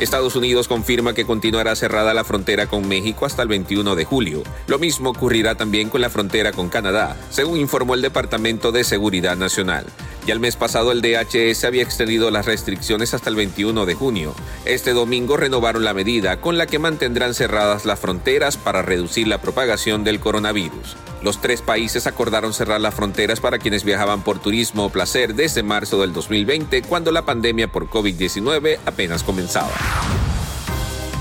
Estados Unidos confirma que continuará cerrada la frontera con México hasta el 21 de julio. Lo mismo ocurrirá también con la frontera con Canadá, según informó el Departamento de Seguridad Nacional. Ya el mes pasado el DHS había extendido las restricciones hasta el 21 de junio. Este domingo renovaron la medida con la que mantendrán cerradas las fronteras para reducir la propagación del coronavirus. Los tres países acordaron cerrar las fronteras para quienes viajaban por turismo o placer desde marzo del 2020, cuando la pandemia por COVID-19 apenas comenzaba.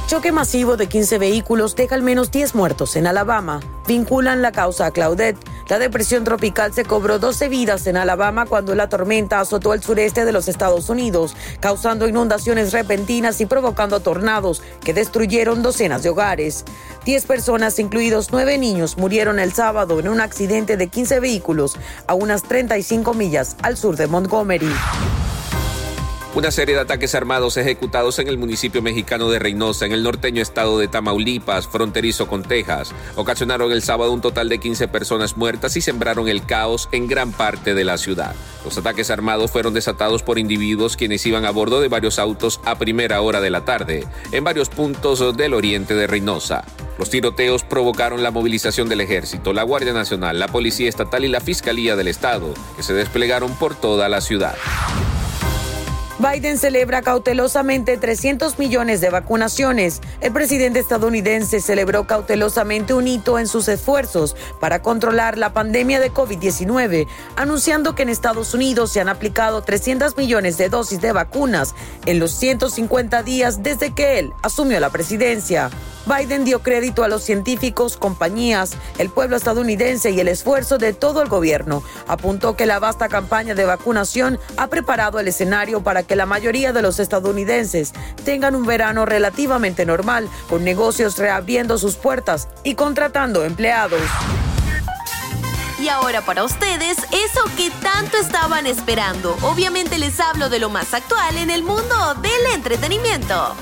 Choque masivo de 15 vehículos deja al menos 10 muertos en Alabama. Vinculan la causa a Claudette. La depresión tropical se cobró 12 vidas en Alabama cuando la tormenta azotó el sureste de los Estados Unidos, causando inundaciones repentinas y provocando tornados que destruyeron docenas de hogares. 10 personas, incluidos 9 niños, murieron el sábado en un accidente de 15 vehículos a unas 35 millas al sur de Montgomery. Una serie de ataques armados ejecutados en el municipio mexicano de Reynosa, en el norteño estado de Tamaulipas, fronterizo con Texas, ocasionaron el sábado un total de 15 personas muertas y sembraron el caos en gran parte de la ciudad. Los ataques armados fueron desatados por individuos quienes iban a bordo de varios autos a primera hora de la tarde, en varios puntos del oriente de Reynosa. Los tiroteos provocaron la movilización del ejército, la Guardia Nacional, la Policía Estatal y la Fiscalía del Estado, que se desplegaron por toda la ciudad. Biden celebra cautelosamente 300 millones de vacunaciones. El presidente estadounidense celebró cautelosamente un hito en sus esfuerzos para controlar la pandemia de COVID-19, anunciando que en Estados Unidos se han aplicado 300 millones de dosis de vacunas en los 150 días desde que él asumió la presidencia. Biden dio crédito a los científicos, compañías, el pueblo estadounidense y el esfuerzo de todo el gobierno. Apuntó que la vasta campaña de vacunación ha preparado el escenario para que la mayoría de los estadounidenses tengan un verano relativamente normal, con negocios reabriendo sus puertas y contratando empleados. Y ahora para ustedes, eso que tanto estaban esperando. Obviamente les hablo de lo más actual en el mundo del entretenimiento.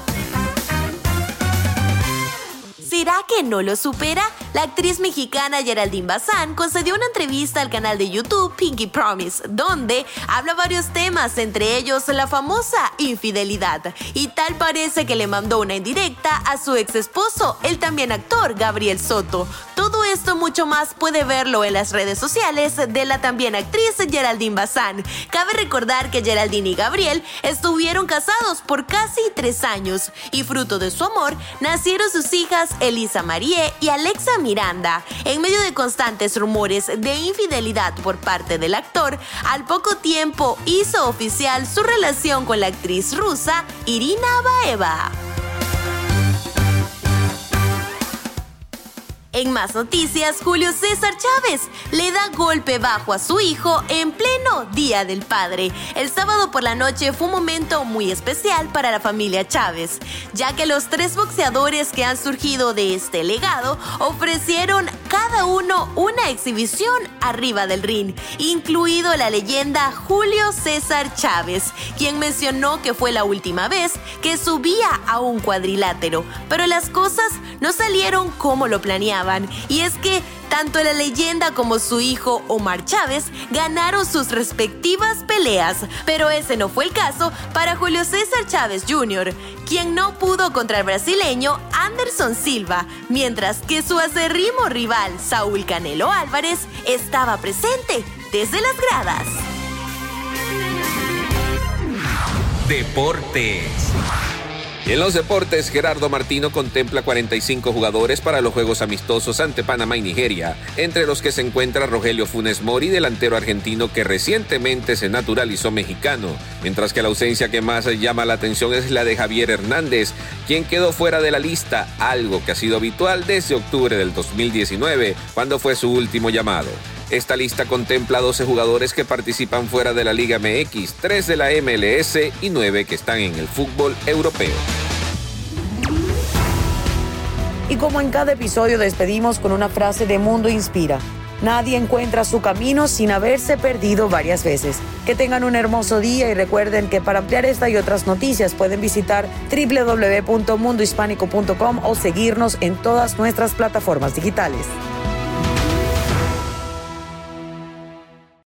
¿Será que no lo supera? La actriz mexicana Geraldine Bazán concedió una entrevista al canal de YouTube Pinky Promise, donde habla varios temas, entre ellos la famosa infidelidad. Y tal parece que le mandó una indirecta a su ex esposo, el también actor Gabriel Soto. Todo esto mucho más puede verlo en las redes sociales de la también actriz Geraldine Bazán. Cabe recordar que Geraldine y Gabriel estuvieron casados por casi tres años y fruto de su amor nacieron sus hijas Elisa Marie y Alexa Miranda. En medio de constantes rumores de infidelidad por parte del actor, al poco tiempo hizo oficial su relación con la actriz rusa Irina Baeva. En más noticias, Julio César Chávez le da golpe bajo a su hijo en pleno Día del Padre. El sábado por la noche fue un momento muy especial para la familia Chávez, ya que los tres boxeadores que han surgido de este legado ofrecieron cada uno una exhibición arriba del ring, incluido la leyenda Julio César Chávez, quien mencionó que fue la última vez que subía a un cuadrilátero, pero las cosas no salieron como lo y es que tanto la leyenda como su hijo Omar Chávez ganaron sus respectivas peleas, pero ese no fue el caso para Julio César Chávez Jr., quien no pudo contra el brasileño Anderson Silva, mientras que su acerrimo rival Saúl Canelo Álvarez estaba presente desde las gradas. Deportes. En los deportes, Gerardo Martino contempla 45 jugadores para los juegos amistosos ante Panamá y Nigeria, entre los que se encuentra Rogelio Funes Mori, delantero argentino que recientemente se naturalizó mexicano, mientras que la ausencia que más llama la atención es la de Javier Hernández, quien quedó fuera de la lista, algo que ha sido habitual desde octubre del 2019, cuando fue su último llamado. Esta lista contempla 12 jugadores que participan fuera de la Liga MX, 3 de la MLS y 9 que están en el fútbol europeo. Y como en cada episodio despedimos con una frase de Mundo Inspira. Nadie encuentra su camino sin haberse perdido varias veces. Que tengan un hermoso día y recuerden que para ampliar esta y otras noticias pueden visitar www.mundohispánico.com o seguirnos en todas nuestras plataformas digitales.